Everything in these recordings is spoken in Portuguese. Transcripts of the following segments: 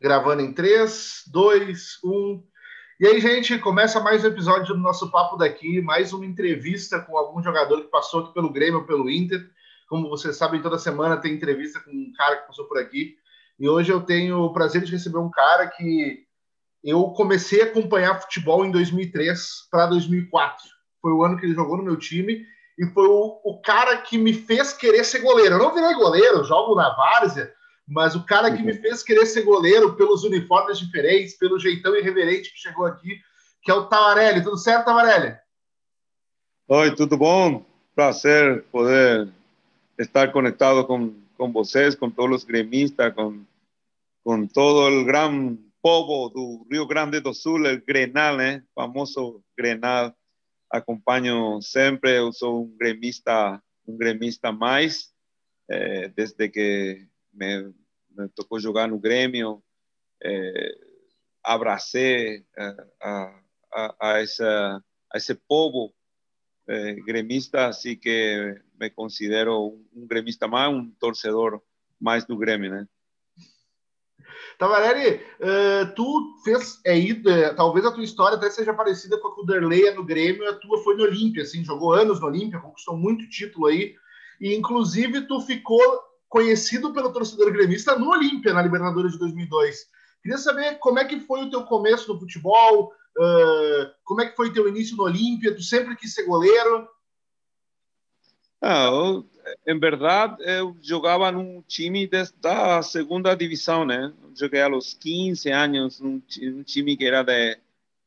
Gravando em 3, 2, 1. E aí, gente, começa mais um episódio do nosso Papo daqui, mais uma entrevista com algum jogador que passou aqui pelo Grêmio ou pelo Inter. Como vocês sabem, toda semana tem entrevista com um cara que passou por aqui. E hoje eu tenho o prazer de receber um cara que eu comecei a acompanhar futebol em 2003 para 2004. Foi o ano que ele jogou no meu time e foi o, o, cara que me fez querer ser goleiro. Eu não virei goleiro, jogo na várzea, mas o cara que me uhum. fez querer ser goleiro pelos uniformes diferentes, pelo jeitão irreverente que chegou aqui, que é o Tavarelli. Tudo certo, Tavarelli? Oi, tudo bom? Prazer poder estar conectado com, com vocês, com todos os gremistas, com, com todo o gran povo do Rio Grande do Sul, o Grenal, né? famoso Grenal. Acompanho sempre, eu sou um gremista, um gremista mais, é, desde que me, me tocou jogar no Grêmio, é, abracei a, a, a, essa, a esse povo é, gremista, assim que me considero um gremista mais, um torcedor mais do Grêmio, né? Tavarelli, uh, tu fez é, é, talvez a tua história até seja parecida com a que o Derlei é no Grêmio, a tua foi no Olímpia, assim, jogou anos no Olímpia, conquistou muito título aí, e inclusive tu ficou conhecido pelo torcedor gremista no Olímpia, na Libertadores de 2002. Queria saber como é que foi o teu começo no futebol, uh, como é que foi o teu início no Olímpia, tu sempre quis ser goleiro? Ah, eu, em verdade, eu jogava num time da segunda divisão, né? Joguei aos 15 anos num, num time que era de,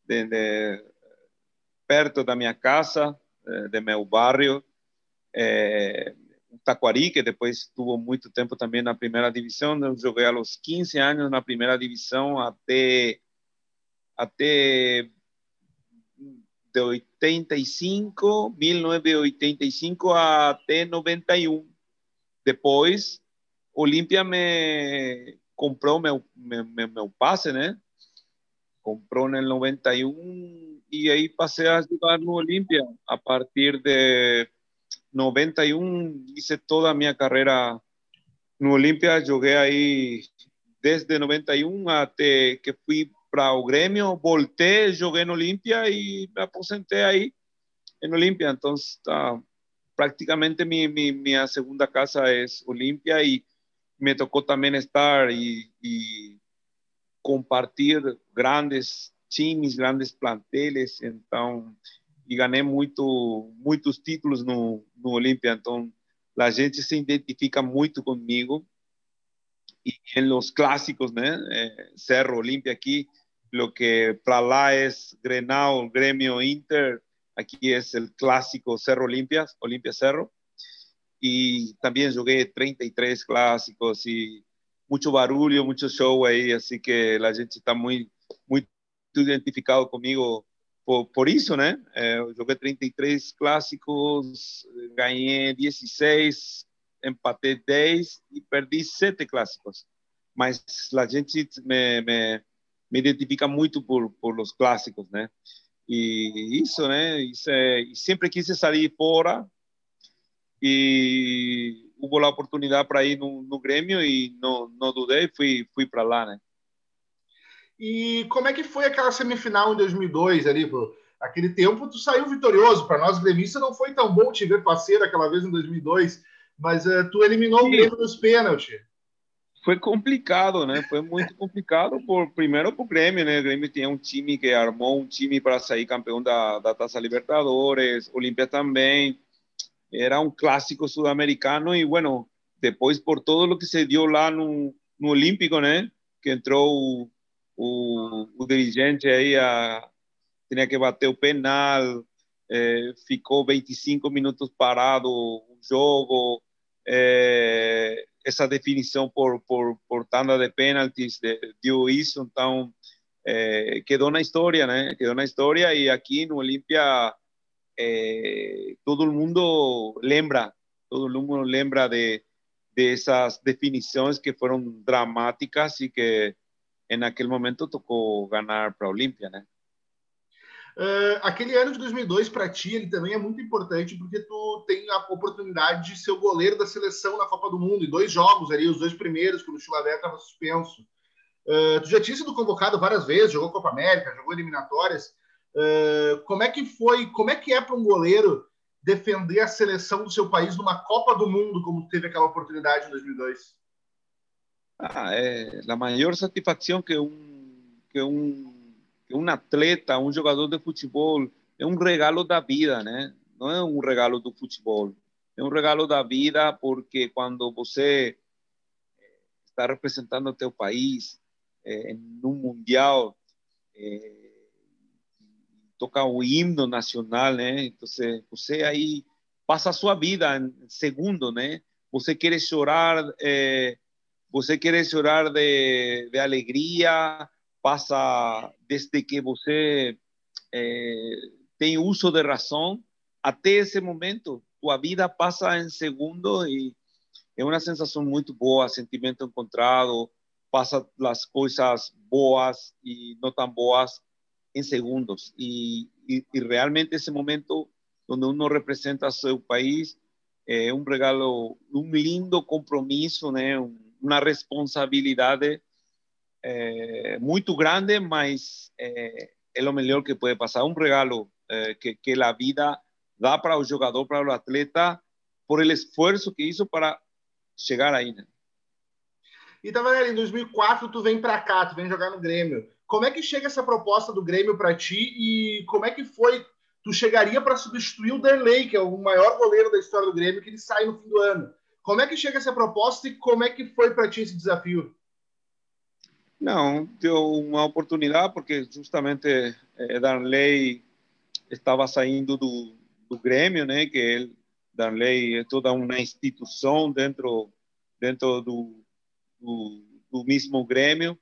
de, de, perto da minha casa, de, de meu bairro, é, Taquari, que depois tuvo muito tempo também na primeira divisão. Eu joguei aos 15 anos na primeira divisão até até de 85, 1985 até 91. Depois, Olímpia me comprou meu, meu, meu passe, né? Comprou no 91 e aí passei a jogar no Olímpia. A partir de 91, hice toda a minha carreira no Olímpia. Joguei aí desde 91 até que fui para o Grêmio, voltei, joguei no Olímpia e me aposentei aí em Olímpia. Então, tá, praticamente mi, mi, minha segunda casa é Olímpia e me tocou também estar e, e compartilhar grandes times, grandes planteles. Então, e ganhei muito, muitos títulos no, no Olímpia. Então, a gente se identifica muito comigo. E em los clássicos, né? É, Cerro, Olímpia aqui, lo que para lá es Grenal, Gremio, Inter, aquí es el clásico Cerro Olimpia, Olimpia Cerro. Y también jugué 33 clásicos y mucho barulho, mucho show ahí, así que la gente está muy, muy identificado conmigo por, por eso, ¿no? Eh, jugué 33 clásicos, gané 16, empaté 10 y perdí 7 clásicos. Mas la gente me, me me identifica muito por, por os clássicos, né? E isso, né? Isso é, e sempre quis sair fora e houve a oportunidade para ir no, no Grêmio e não, não dudei, fui, fui para lá, né? E como é que foi aquela semifinal em 2002 ali, pô? Aquele tempo tu saiu vitorioso. Para nós gremistas não foi tão bom te ver parceiro aquela vez em 2002, mas uh, tu eliminou Sim. o Grêmio nos pênaltis foi complicado, né? Foi muito complicado por primeiro por Grêmio, né? O Grêmio tinha um time que armou um time para sair campeão da, da Taça Libertadores, Olímpia também. Era um clássico sul-americano e, bueno, depois por todo o que se deu lá no, no Olímpico, né? Que entrou o, o, dirigente aí a tinha que bater o penal, eh, ficou 25 minutos parado o jogo. Eh, essa definição por, por, por tanda de pênaltis de, deu isso, então é, quedou na história, né? Quedou na história e aqui no Olímpia é, todo mundo lembra, todo mundo lembra de, de essas definições que foram dramáticas e que naquele momento tocou ganhar para a Olímpia, né? Uh, aquele ano de 2002 para ti ele também é muito importante porque tu tem a oportunidade de ser o goleiro da seleção na Copa do Mundo em dois jogos ali, os dois primeiros que o Chilavé estava suspenso. Uh, tu já tinha sido convocado várias vezes, jogou Copa América, jogou eliminatórias. Uh, como é que foi, como é que é para um goleiro defender a seleção do seu país numa Copa do Mundo, como teve aquela oportunidade em 2002? Ah, é a maior satisfação que um, que um, que um atleta, um jogador de futebol, é um regalo da vida, né? Não é um regalo do futebol, é um regalo da vida porque quando você está representando o teu país eh, em um mundial, eh, tocar o himno nacional, né? Então, você aí passa a sua vida em segundo, né? Você quer chorar, é, você quer chorar de, de alegria, passa desde que você é, tem uso de razão até esse momento, tua vida passa em segundo e é uma sensação muito boa, sentimento encontrado, passa as coisas boas e não tão boas en segundos. Y, y, y, realmente ese momento donde uno representa su país eh, un regalo, un lindo compromiso, ¿no? Una responsabilidad eh, muy grande, mas eh, es lo mejor que puede pasar. Un regalo eh, que, que, la vida da para el jugador, para el atleta, por el esfuerzo que hizo para chegar aí, né? E tava em 2004 tu vem para cá, tu vem jogar no Grêmio. Como é que chega essa proposta do Grêmio para ti e como é que foi? Tu chegaria para substituir o Derlei, que é o maior goleiro da história do Grêmio, que ele sai no fim do ano. Como é que chega essa proposta e como é que foi para ti esse desafio? Não, deu uma oportunidade porque justamente eh, Darley estava saindo do, do Grêmio, né? Que ele, Darley é toda uma instituição dentro dentro do, do, do mesmo Grêmio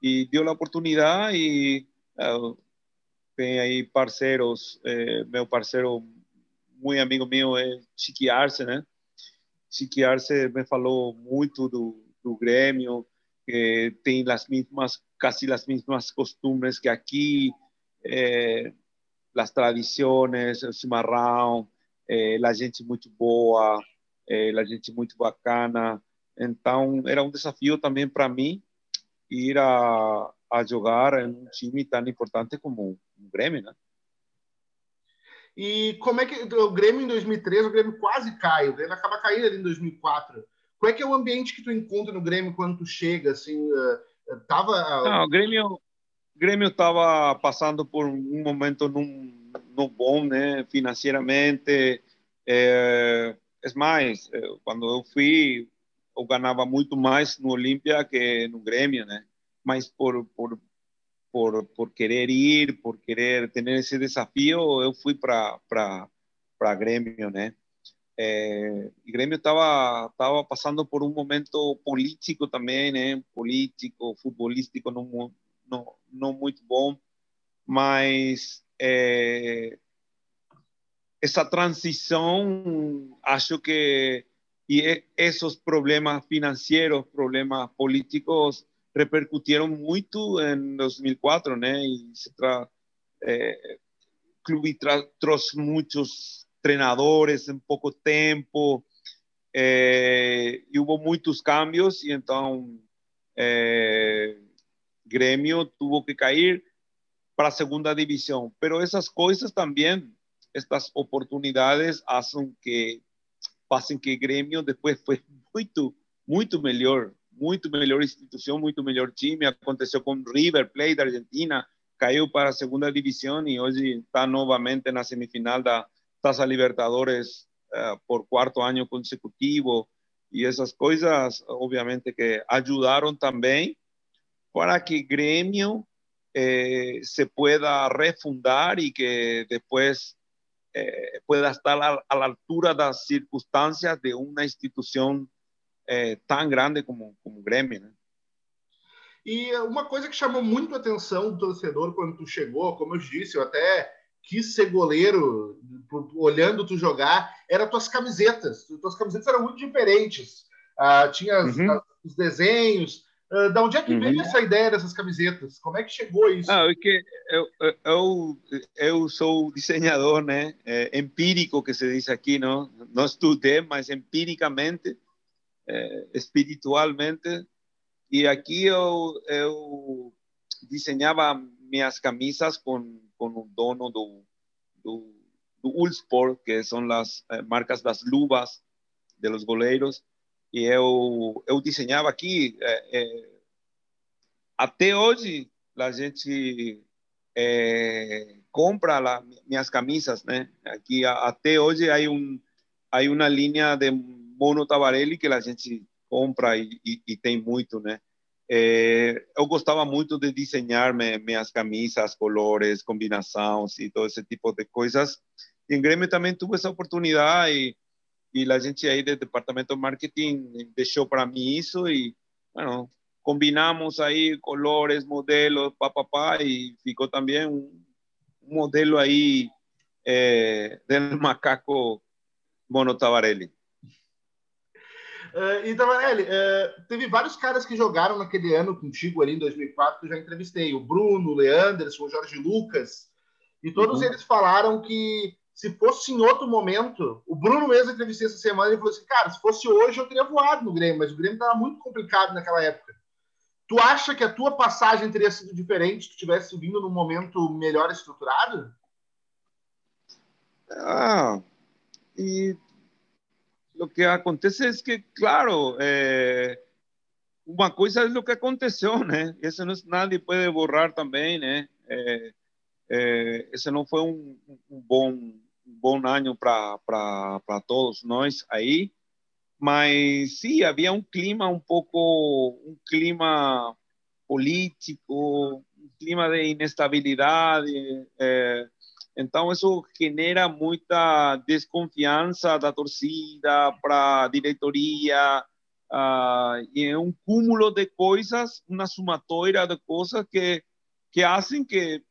y dio la oportunidad y uh, tem aí parceiros, eh, meu parceiro, muito amigo meu é Chiqui Arce, né? Chiqui Arce me falou muito do, do Grêmio, que tem as mesmas, quase as mesmas costumes que aqui, eh, as tradições, o chimarrão, eh, a gente muito boa, eh, a gente muito bacana. Então, era um desafio também para mim, ir a, a jogar em um time tão importante como o Grêmio, né? E como é que o Grêmio em 2003, o Grêmio quase cai, o Grêmio acaba caindo ali em 2004. Qual é que é o ambiente que tu encontra no Grêmio quando tu chega, assim, uh, tava... Não, o Grêmio Grêmio estava passando por um momento não, bom, né, financeiramente. É, é mais, quando eu fui, eu ganhava muito mais no Olímpia que no Grêmio, né? Mas por, por, por, por querer ir, por querer ter esse desafio, eu fui para para Grêmio, né? É, e Grêmio estava tava passando por um momento político também, né? Político, futebolístico não, não, não muito bom, mas é, essa transição, acho que y esos problemas financieros, problemas políticos repercutieron mucho en 2004, ¿no? Y se tra, eh, club y tras muchos entrenadores en poco tiempo, eh, y hubo muchos cambios y entonces eh, Gremio tuvo que caer para segunda división. Pero esas cosas también, estas oportunidades hacen que passem que Grêmio depois foi muito, muito melhor, muito melhor instituição, muito melhor time. Aconteceu com River Plate da Argentina, caiu para a segunda divisão e hoje está novamente na semifinal da Taça Libertadores uh, por quarto ano consecutivo. E essas coisas, obviamente, que ajudaram também para que Grêmio eh, se pueda refundar y que después eh, pueda estar a, la altura de las circunstancias de uma instituição eh, tão grande como, como o Grêmio. Né? E uma coisa que chamou muito a atenção do torcedor quando tu chegou, como eu disse, eu até quis ser goleiro olhando tu jogar, eram tuas camisetas. Tuas camisetas eram muito diferentes. Ah, tinha uhum. os desenhos, Uh, da onde é que uhum. veio essa ideia dessas camisetas? Como é que chegou isso? Ah, é que eu, eu, eu sou desenhador né, é, empírico, que se diz aqui, não, não estudei, mas empiricamente, é, espiritualmente, E aqui eu, eu desenhava minhas camisas com, com o dono do, do, do Ulsport, que são as eh, marcas das luvas de los goleiros. E eu, eu desenhava aqui. Eh, eh, até hoje, a gente compra lá minhas camisas, né? Aqui até hoje há um uma linha de Mono Tavarelli que a gente compra e, e, e tem muito, né? É, eu gostava muito de desenhar minhas camisas, colores, combinações e todo esse tipo de coisas. E em Grêmio também tive essa oportunidade e, e a gente aí do departamento de marketing deixou para mim isso e, bueno, combinamos aí colores, modelos, papapá, e ficou também um, um modelo aí é, do macaco Mono Tavarelli. Uh, e Tavarelli, uh, teve vários caras que jogaram naquele ano contigo ali em 2004 que eu já entrevistei. O Bruno, o Leanderson, o Jorge Lucas. E todos uhum. eles falaram que se fosse em outro momento, o Bruno mesmo entrevistei essa semana e falou assim: cara, se fosse hoje eu teria voado no Grêmio, mas o Grêmio estava muito complicado naquela época. Tu acha que a tua passagem teria sido diferente se tu tivesse vindo num momento melhor estruturado? Ah, e o que acontece é que, claro, é, uma coisa é o que aconteceu, né? Isso não, nadie pode borrar também, né? É, é, esse não foi um, um bom um bom ano para todos nós aí, mas sim, havia um clima um pouco, um clima político, um clima de inestabilidade, é, então, isso genera muita desconfiança da torcida para a diretoria, uh, e é um cúmulo de coisas, uma somatória de coisas que, que fazem que,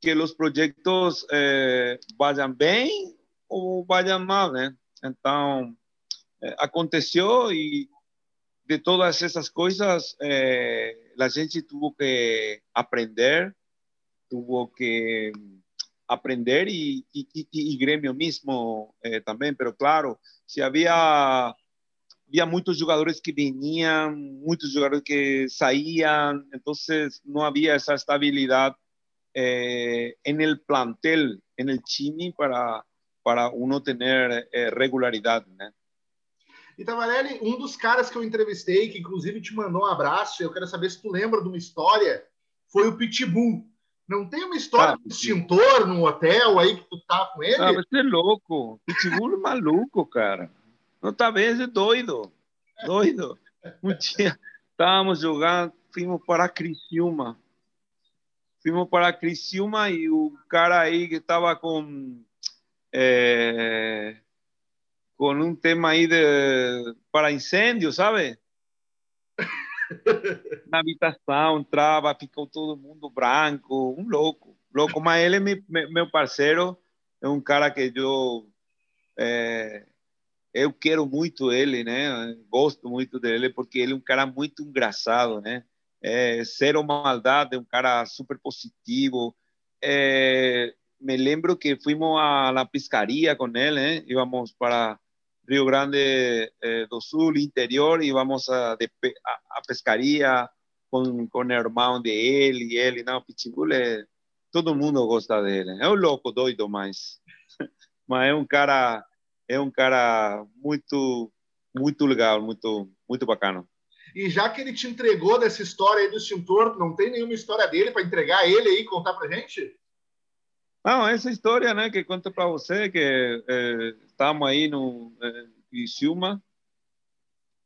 que os projetos eh, vayam bem ou vayam mal, né? Então, eh, aconteceu e de todas essas coisas, eh, a gente teve que aprender, teve que aprender y, y, y, gremio mismo eh, también, pero claro, si había, había muchos jugadores que venían, muchos jugadores que salían, entonces no había esa estabilidad eh, en el plantel, en el chimi para, para uno tener eh, regularidad. Né? E Tavarelli, um dos caras que eu entrevistei, que inclusive te mandou um abraço, eu quero saber se tu lembra de uma história, foi o Pitbull. Não tem uma história de extintor no hotel aí que tu tá com ele? Ah, você é louco. Pitbull é maluco, cara. Não tá vendo, é doido. Doido. Um dia estávamos jogando, fomos para Criciúma. Fomos para Criciúma e o cara aí que estava com é, com um tema aí de, para incêndio, sabe? Na habitação, entrava, ficou todo mundo branco, um louco, louco. Mas ele é meu parceiro, é um cara que eu é, eu quero muito ele, né? Gosto muito dele porque ele é um cara muito engraçado, né? É, zero maldade, um cara super positivo. É, me lembro que fomos à na pescaria com ele, né? Íamos para Rio Grande eh, do Sul, interior, e vamos a, de, a, a pescaria com, com o irmão de ele, e ele, não, Pitbull é, todo mundo gosta dele, é um louco, doido, mas, mas é um cara, é um cara muito, muito legal, muito, muito bacana. E já que ele te entregou dessa história aí do extintor, não tem nenhuma história dele para entregar ele aí e contar para gente? Não, essa história, né, que conto para você, que é, estamos aí no é, Criciúma,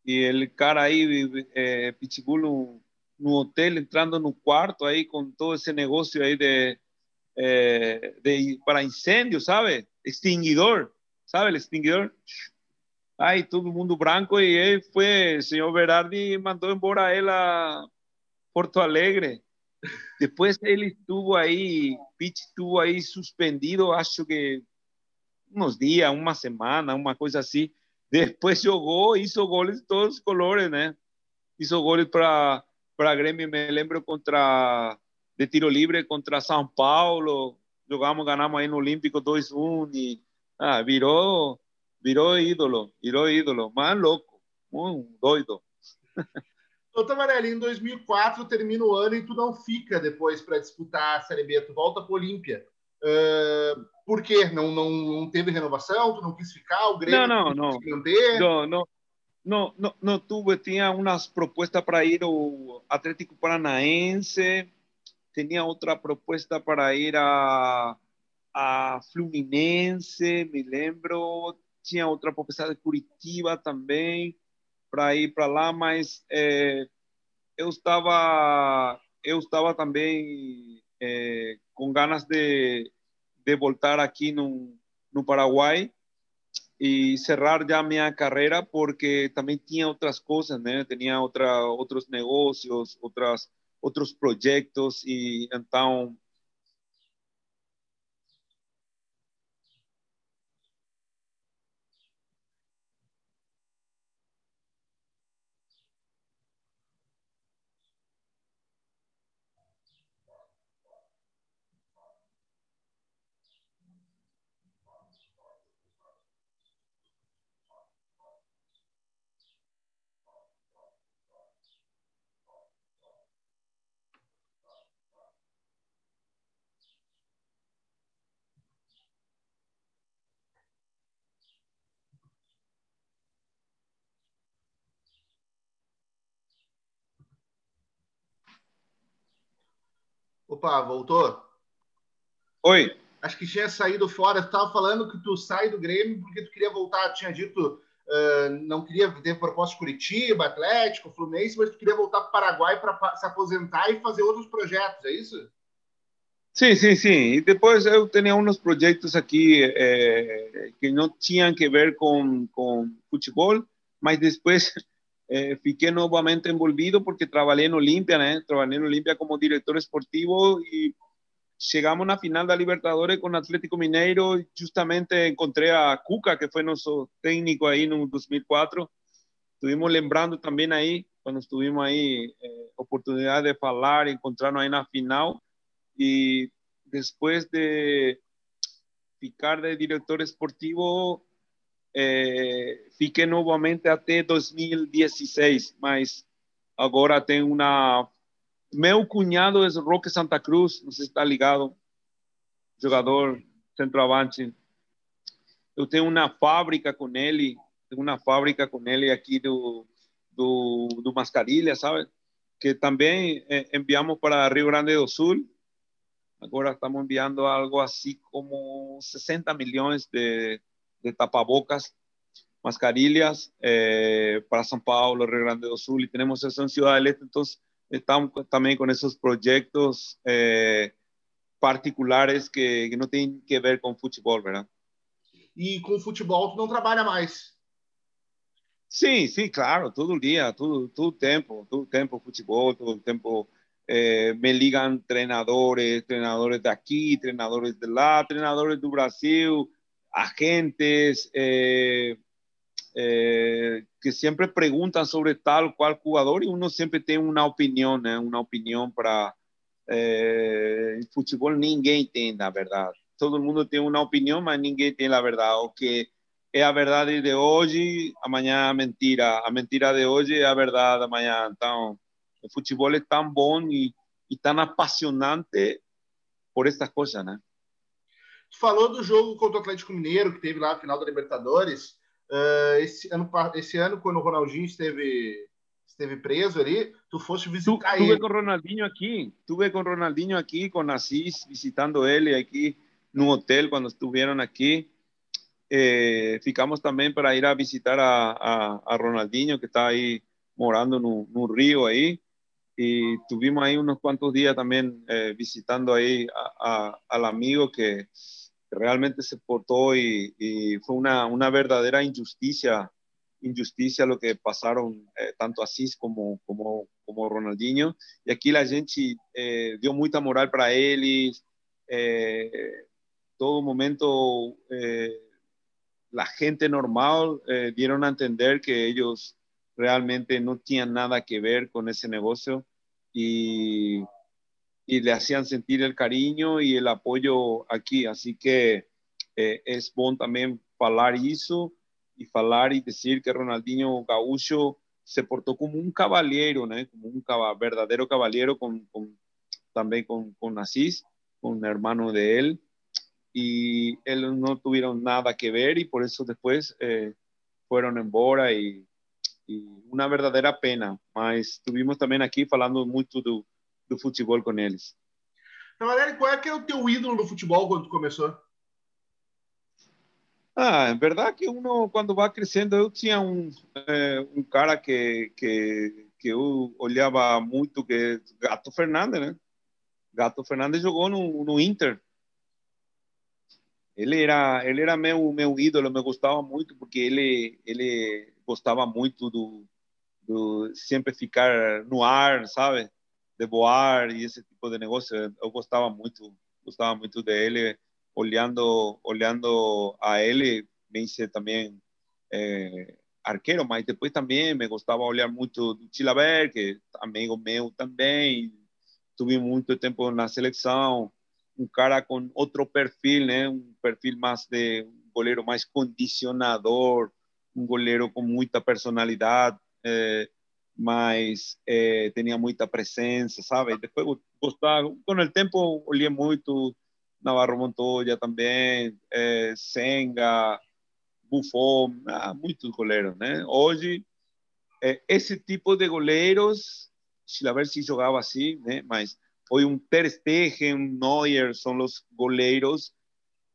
e ele cara aí, é, Pitbull, no, no, hotel, entrando no quarto aí com todo esse negócio aí de, é, de para incêndio, sabe? Extinguidor, sabe? O extinguidor. Aí todo mundo branco e aí foi, o senhor Berardi mandou embora ela Porto Alegre. Depois ele estuvo aí, Pitch estuvo aí suspendido, acho que uns dias, uma semana, uma coisa assim. Depois jogou, hizo goles de todos os colores, né? Hizo goles para para Grêmio, me lembro contra de tiro livre contra São Paulo. Jogamos, ganamos aí no Olímpico 2-1 e ah, virou virou ídolo, virou ídolo, mais louco, um doido. Ô, Tamarelli, em 2004 termina o ano e tu não fica depois para disputar a Série B, tu volta para o Olímpia. Uh, por quê? Não, não, não teve renovação? Tu não quis ficar? O Grêmio não, não, não. manter? Não, não. Não, não, não tuve, tinha umas propostas para ir ao Atlético Paranaense, tinha outra proposta para ir a, a Fluminense, me lembro, tinha outra proposta de Curitiba também, para ir para lá, mas é, eu estava eu estava também é, com ganas de, de voltar aqui no, no Paraguai e cerrar já minha carreira porque também tinha outras coisas, né? Tinha outra, outros negócios, outras outros projetos e então Opa, voltou? Oi. Acho que tinha saído fora. Estava falando que tu sai do Grêmio porque tu queria voltar. Tinha dito uh, não queria ter proposta Curitiba, Atlético, Fluminense, mas tu queria voltar para o Paraguai para se aposentar e fazer outros projetos. É isso? Sim, sim, sim. E depois eu tinha uns projetos aqui eh, que não tinham que ver com, com futebol, mas depois eh, fiquei novamente envolvido porque trabalhei no Olimpia, né? Trabalhei no como diretor esportivo e chegamos na final da Libertadores com o Atlético Mineiro justamente encontrei a Cuca, que foi nosso técnico aí no 2004. Estuvimos lembrando também aí, quando estivemos aí, eh, oportunidade de falar, encontrarnos aí na final e depois de ficar de diretor esportivo é, fiquei novamente até 2016, mas agora tem uma. Meu cunhado é Roque Santa Cruz, não sei se está ligado, jogador centroavante. Eu tenho uma fábrica com ele, tenho uma fábrica com ele aqui do, do, do Mascarilha, sabe? Que também é, enviamos para Rio Grande do Sul. Agora estamos enviando algo assim como 60 milhões de, de tapabocas, mascarillas eh, para São Paulo, Rio Grande do Sul, y tenemos eso en Ciudad entonces estamos también con esos proyectos eh, particulares que, que, no tienen que ver con fútbol, ¿verdad? E com futebol tu não trabalha mais? Sim, sim, claro, todo dia, todo, todo tempo, todo tempo futebol, todo tempo eh, me ligam treinadores, treinadores de aqui, treinadores de lá, treinadores do Brasil, agentes, eh, eh, que siempre preguntan sobre tal cual jugador y uno siempre tiene una opinión, ¿eh? una opinión para eh, el fútbol ninguém tem la verdad. Todo el mundo tiene una opinión, pero ninguém tiene la verdad. O que es la verdad de hoy, mañana mentira. A mentira de hoy es la verdad de mañana. Entonces, el fútbol es tan bom y, y tan apasionante por estas cosas, né? Tu falou do jogo contra o Atlético Mineiro, que teve lá a final da Libertadores. Uh, esse, ano, esse ano, quando o Ronaldinho esteve, esteve preso ali, tu foste visitar tu, ele. Tuve com o Ronaldinho aqui, tuve com o Ronaldinho aqui, com Assis, visitando ele aqui no hotel quando estiveram aqui. Eh, ficamos também para ir a visitar a, a, a Ronaldinho, que está aí morando no, no Rio aí. E tuvimos aí uns quantos dias também eh, visitando aí a, a, al amigo que realmente se portó y, fue una, una, verdadera injusticia, injusticia lo que pasaron eh, tanto Asís como, como, Ronaldinho. Y aquí la gente eh, dio mucha moral para y eh, todo momento la gente normal dieron a entender que ellos realmente no tenían nada que ver con ese negocio y y le hacían sentir el cariño y el apoyo aquí. Así que eh, es bueno también hablar eso y hablar y decir que Ronaldinho Gaúcho se portou como um cavalheiro, né? Como um verdadeiro cavalheiro com, com também com, com Assis, com o irmão de ele. E eles não tiveram nada que ver e por isso depois eh, foram embora e, e uma verdadeira pena. Mas estivemos também aqui falando muito do, do futebol com eles. Então, Valério, qual é que é o teu ídolo no futebol quando tu começou? Ah, é verdade que uno quando vai crescendo, eu tinha um, é, um cara que, que, que eu olhava muito, que é Gato Fernandes, né? Gato Fernandes jogou no, no Inter. Ele era, ele era meu, meu ídolo, me gostava muito, porque ele, ele gostava muito do, do sempre ficar no ar, sabe? De voar e esse tipo de negócio. Eu gostava muito, gostava muito dele olhando, olhando a ele, me hice também eh, arqueiro, mas depois também me gostava olhar muito do Chilaver, que é amigo meu também, tive muito tempo na seleção, um cara com outro perfil, né? Um perfil mais de um goleiro mais condicionador, um goleiro com muita personalidade, eh, mas eh, tinha muita presença, sabe? Depois gostava, com o tempo olhei muito Navarro Montoya também, é, Senga, Buffon, ah, muitos goleiros, né? Hoje, é, esse tipo de goleiros, ver se jogava assim, né? Mas hoje um Ter Stegen, um Neuer, são os goleiros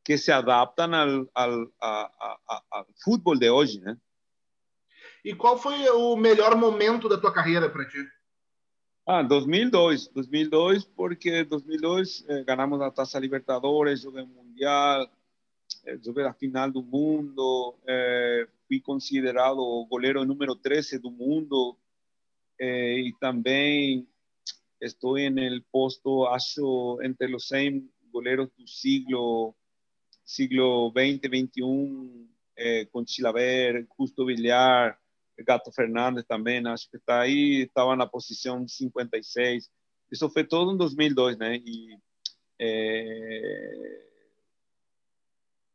que se adaptam ao, ao, ao, ao futebol de hoje, né? E qual foi o melhor momento da tua carreira para ti? Ah, 2002, 2002, porque 2002 eh, ganamos a Taça Libertadores, joguei Mundial, eh, joguei a final do mundo, eh, fui considerado o goleiro número 13 do mundo eh, e também estou no posto, acho, entre os 100 goleiros do siglo, siglo 20, 21, eh, com Chilaver, Justo Villar, Gato Fernandes também, acho que está aí, estava na posição 56. Isso foi todo em 2002, né? E é,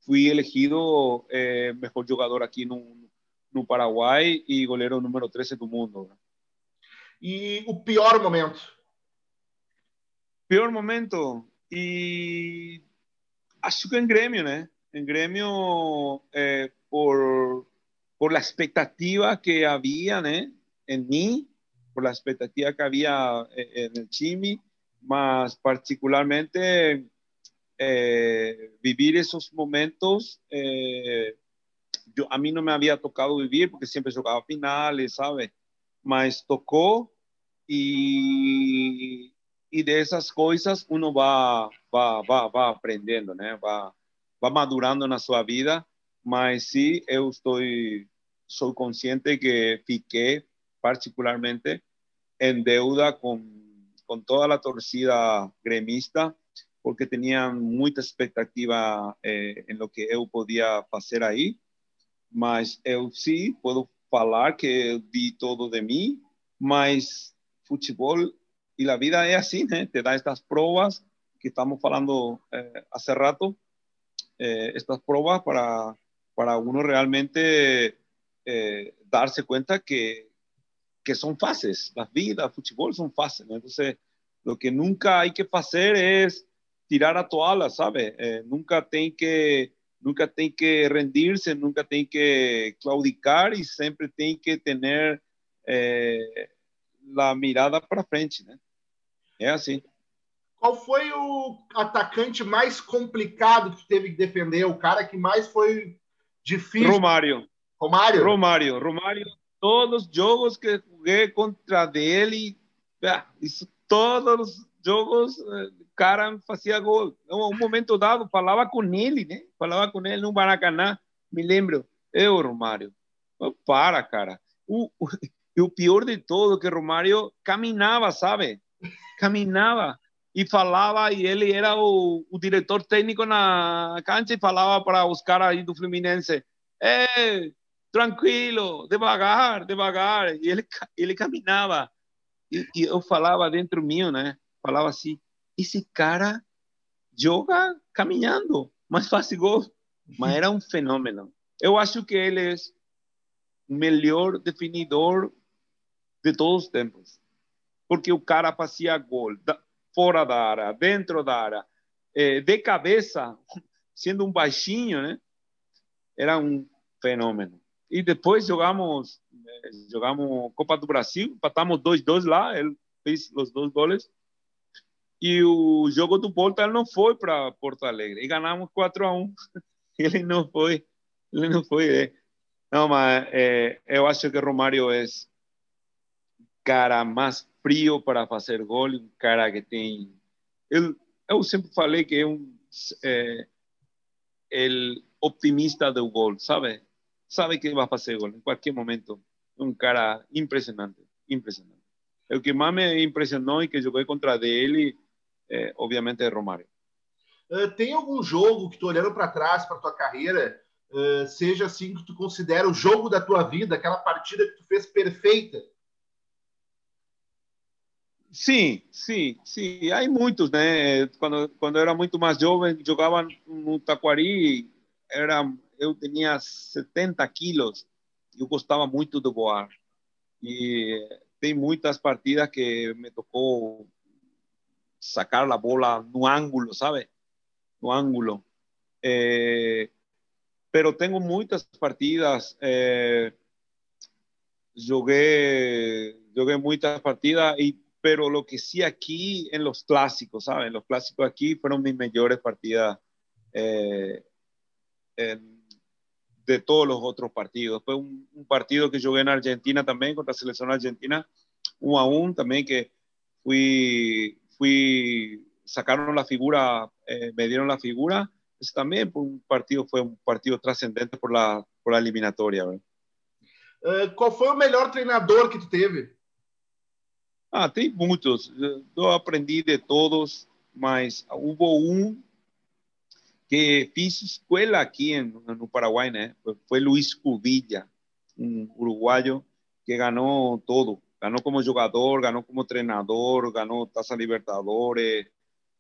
fui elegido é, melhor jogador aqui no, no Paraguai e goleiro número 13 do mundo. Né? E o pior momento? Pior momento? E acho que em Grêmio, né? Em Grêmio, é, por por la expectativa que había ¿eh? en mí, por la expectativa que había eh, en el Chimi, más particularmente eh, vivir esos momentos. yo, a mí no me había tocado vivir porque siempre jugaba finales, ¿sabe? Mas tocó y, y de esas cosas uno va, va, va, va aprendiendo, ¿no? Va, va madurando na sua vida, mas sim, eu estou soy consciente que fiqué particularmente en deuda con, con toda la torcida gremista porque tenían mucha expectativa eh, en lo que eu podía hacer ahí, mas eu sí puedo falar que di todo de mí, mas fútbol y la vida es así, ¿eh? te da estas pruebas que estamos hablando eh, hace rato, eh, estas pruebas para, para uno realmente eh, darse cuenta que, que son fases, las vidas, fútbol son fases. Entonces, lo que nunca hay que hacer es tirar a toalla, ¿sabe? Eh, nunca tem que nunca tem que rendirse, nunca tem que claudicar y siempre tem que tener eh, la mirada para frente, né? É assim. Qual foi o atacante mais complicado que teve que defender? O cara que mais foi difícil? Romário. Romário? Romário. Romário, todos os jogos que joguei contra dele, isso, todos os jogos, eh, cara fazia gol. Um momento dado, falava com ele, né? Falava com ele no Maracanã, me lembro. Eu, Romário. Para, cara. O, o, e o pior de todo, que Romário caminhava, sabe? Caminhava e falava, e ele era o, o diretor técnico na cancha e falava para os caras aí Fluminense: Ei, tranquilo, devagar, devagar. E ele, ele caminhava. E, e eu falava dentro meu, né? Falava assim: esse cara joga caminhando, mas faz gol. Mas era um fenômeno. Eu acho que ele é o melhor definidor de todos os tempos. Porque o cara fazia gol fora da área, dentro da área, eh, de cabeça, sendo um baixinho, né? Era um fenômeno. E depois jogamos, eh, jogamos Copa do Brasil, empatamos 2-2 lá, ele fez os dois goles. E o jogo do Volta não foi para Porto Alegre, e ganhamos 4 a 1. Ele não foi, ele não foi. É. Não, mas é, eu acho que Romário é cara mais frio para fazer gol, um cara que tem. Eu, eu sempre falei que é um é, el optimista do gol, sabe? Sabe que vai fazer gol em qualquer momento. Um cara impressionante, impressionante. O que mais me impressionou e que joguei contra dele, é, obviamente, é Romário. Uh, tem algum jogo que tu olhando para trás para tua carreira, uh, seja assim que tu considera o jogo da tua vida, aquela partida que tu fez perfeita? Sim, sim, sim. Há muitos, né? Quando quando eu era muito mais jovem, jogava no Taquari, era eu tinha 70 quilos. Eu gostava muito de voar. E tem muitas partidas que me tocou sacar a bola no ângulo, sabe? No ângulo. Eh, pero tenho muitas partidas. Eh, joguei, joguei muitas partidas e pero lo que sí aquí en los clásicos, ¿saben? Los clásicos aquí fueron mis mejores partidas eh, de todos los otros partidos. Fue un, partido que jugué en Argentina también, contra la selección argentina, uno a uno también, que fui, fui, sacaron la figura, eh, me dieron la figura. Ese también fue un partido, fue un partido trascendente por la, por la eliminatoria. Uh, ¿Cuál fue el mejor entrenador que tú teve? Ah, tem muitos. Eu aprendi de todos, mas houve um que fiz escola aqui em, no Paraguai, né? Foi Luiz Cubilla, um uruguaio que ganhou todo. Ganhou como jogador, ganhou como treinador, ganhou Taça Libertadores,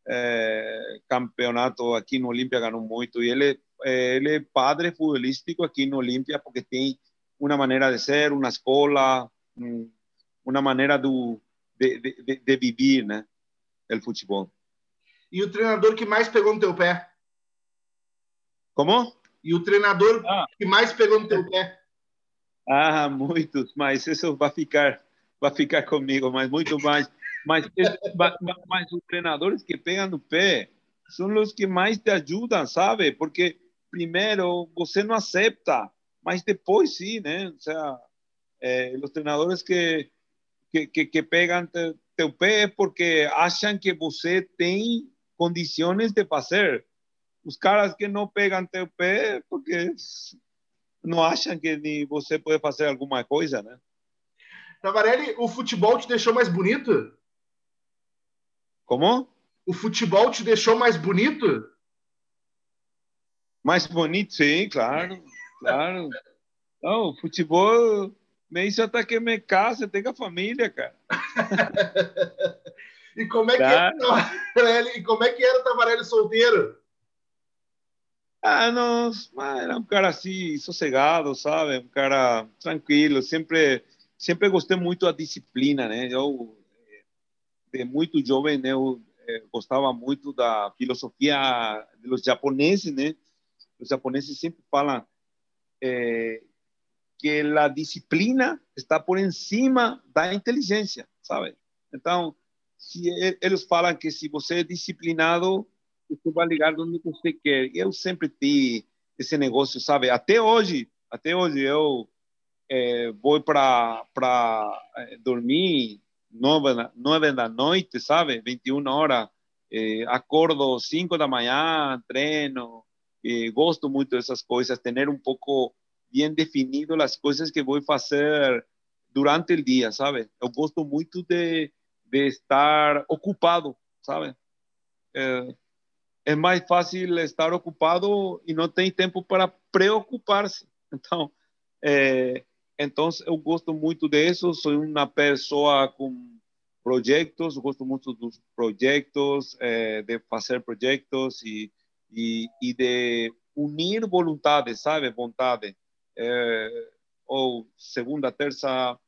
é, campeonato aqui no Olímpia ganhou muito. E ele, ele é padre futebolístico aqui no Olímpia porque tem uma maneira de ser, uma escola, uma maneira do de, de, de vivir, né? O futebol. E o treinador que mais pegou no teu pé? Como? E o treinador ah. que mais pegou no teu pé? Ah, muitos, mas isso vai ficar, vai ficar comigo, mas muito mais. Mas, mas, mas os treinadores que pegam no pé são os que mais te ajudam, sabe? Porque primeiro você não aceita, mas depois sim, né? O sea, eh, os treinadores que que, que, que pegam teu, teu pé porque acham que você tem condições de fazer. Os caras que não pegam teu pé porque não acham que nem você pode fazer alguma coisa, né? Tavarelli, o futebol te deixou mais bonito? Como? O futebol te deixou mais bonito? Mais bonito, sim, claro, claro. Não, o futebol nem isso até que me casa, tem a família, cara. e como é que era, e como é que era o Tavarelli solteiro? Ah, não, era um cara assim, sossegado, sabe? Um cara tranquilo, sempre sempre gostei muito da disciplina, né? Eu de muito jovem, eu eh, gostava muito da filosofia dos japoneses, né? Os japoneses sempre falam eh, que a disciplina está por encima da inteligência, sabe? Então, se eles falam que se você é disciplinado, vai ligar onde você quer. Eu sempre tive esse negócio, sabe? Até hoje, até hoje eu é, vou para é, dormir nove, nove da noite, sabe? 21 horas, é, acordo 5 da manhã, treino, gosto muito dessas coisas, ter um pouco bien definido las cosas que voy a hacer durante el día, ¿sabe? Yo gosto mucho de, de estar ocupado, ¿sabe? Eh, es más fácil estar ocupado y no tener tiempo para preocuparse. Entonces, eh, entonces eu gosto muito disso. Sou uma pessoa com projetos, gosto muito dos projetos, eh, de fazer projetos e, e, e de unir vontade, sabe? Vontade. É, ou segunda, terça,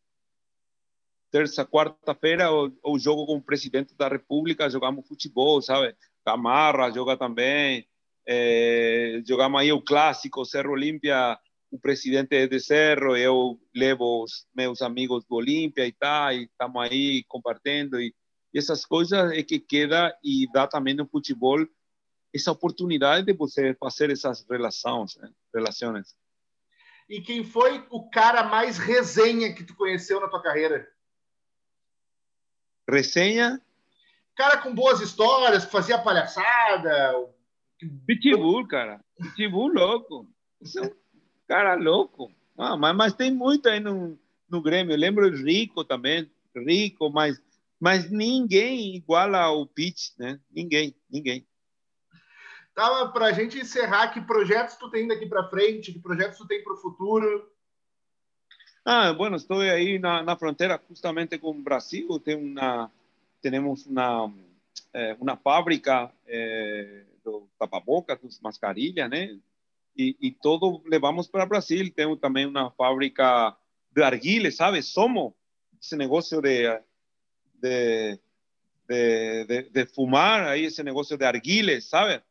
terça, quarta-feira, o, jogo com o presidente da República, jogamos futebol, sabe? Camarra joga também. É, jogamos aí o clássico, Cerro Olímpia, o presidente de Cerro, eu levo os meus amigos do Olímpia e tal, e estamos aí compartilhando. E, e essas coisas é que queda e dá também no futebol essa oportunidade de você fazer essas relações, né? relações. E quem foi o cara mais resenha que tu conheceu na tua carreira? Resenha? Cara com boas histórias, que fazia palhaçada. Pitbull, cara. Pitbull louco. Cara louco. Ah, mas, mas tem muito aí no, no Grêmio. Eu lembro o Rico também. Rico, mas, mas ninguém igual ao Pitch, né? Ninguém, ninguém. Tava para a gente encerrar, que projetos tu tem daqui para frente, que projetos tu tem para o futuro? Ah, bueno, estou aí na, na fronteira justamente com o Brasil, tem uma, uma, é, uma fábrica do tapabocas, mascarilhas, né? E, e todo levamos para Brasil. Temos também uma fábrica de argiles, sabe? Somos esse negócio de, de, de, de, de fumar, aí esse negócio de argiles, sabe?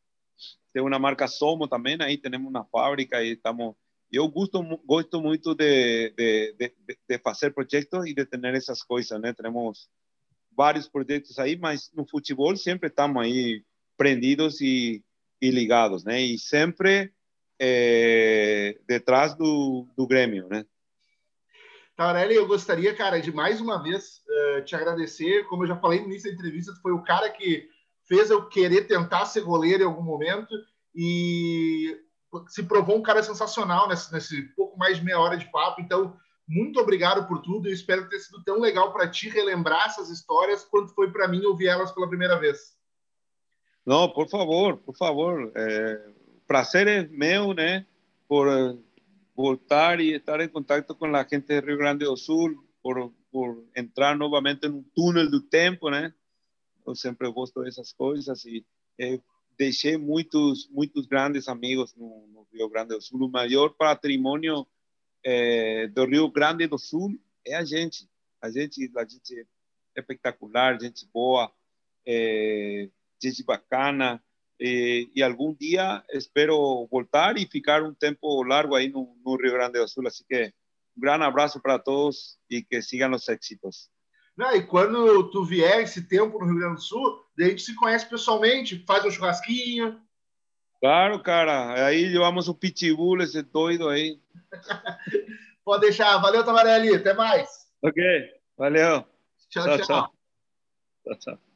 tem uma marca Somo também, aí temos uma fábrica e estamos... Eu gosto, gosto muito de, de, de, de fazer projetos e de ter essas coisas, né? Temos vários projetos aí, mas no futebol sempre estamos aí prendidos e, e ligados, né? E sempre é, detrás do, do Grêmio, né? Taurelli, eu gostaria, cara, de mais uma vez uh, te agradecer. Como eu já falei no início da entrevista, tu foi o cara que fez eu querer tentar ser goleiro em algum momento e se provou um cara sensacional nesse, nesse pouco mais de meia hora de papo. Então, muito obrigado por tudo. Eu espero ter sido tão legal para ti relembrar essas histórias quanto foi para mim ouvir elas pela primeira vez. Não, por favor, por favor. É, prazer é meu, né? Por eh, voltar e estar em contato com a gente de Rio Grande do Sul, por, por entrar novamente no túnel do tempo, né? eu sempre gosto dessas coisas e é, deixei muitos muitos grandes amigos no, no, Rio Grande do Sul. O maior patrimônio é, do Rio Grande do Sul é a gente. A gente, a gente é espetacular, gente boa, é, gente bacana. E, e, algum dia espero voltar e ficar um tempo largo aí no, no Rio Grande do Sul. Assim que um grande abraço para todos e que sigam os éxitos. Né? E quando tu vier esse tempo no Rio Grande do Sul, a gente se conhece pessoalmente, faz um churrasquinho. Claro, cara. Aí levamos o pitbull, esse doido aí. Pode deixar. Valeu, Tamarelli. Até mais. Ok. Valeu. tchau. tchau. tchau. tchau, tchau.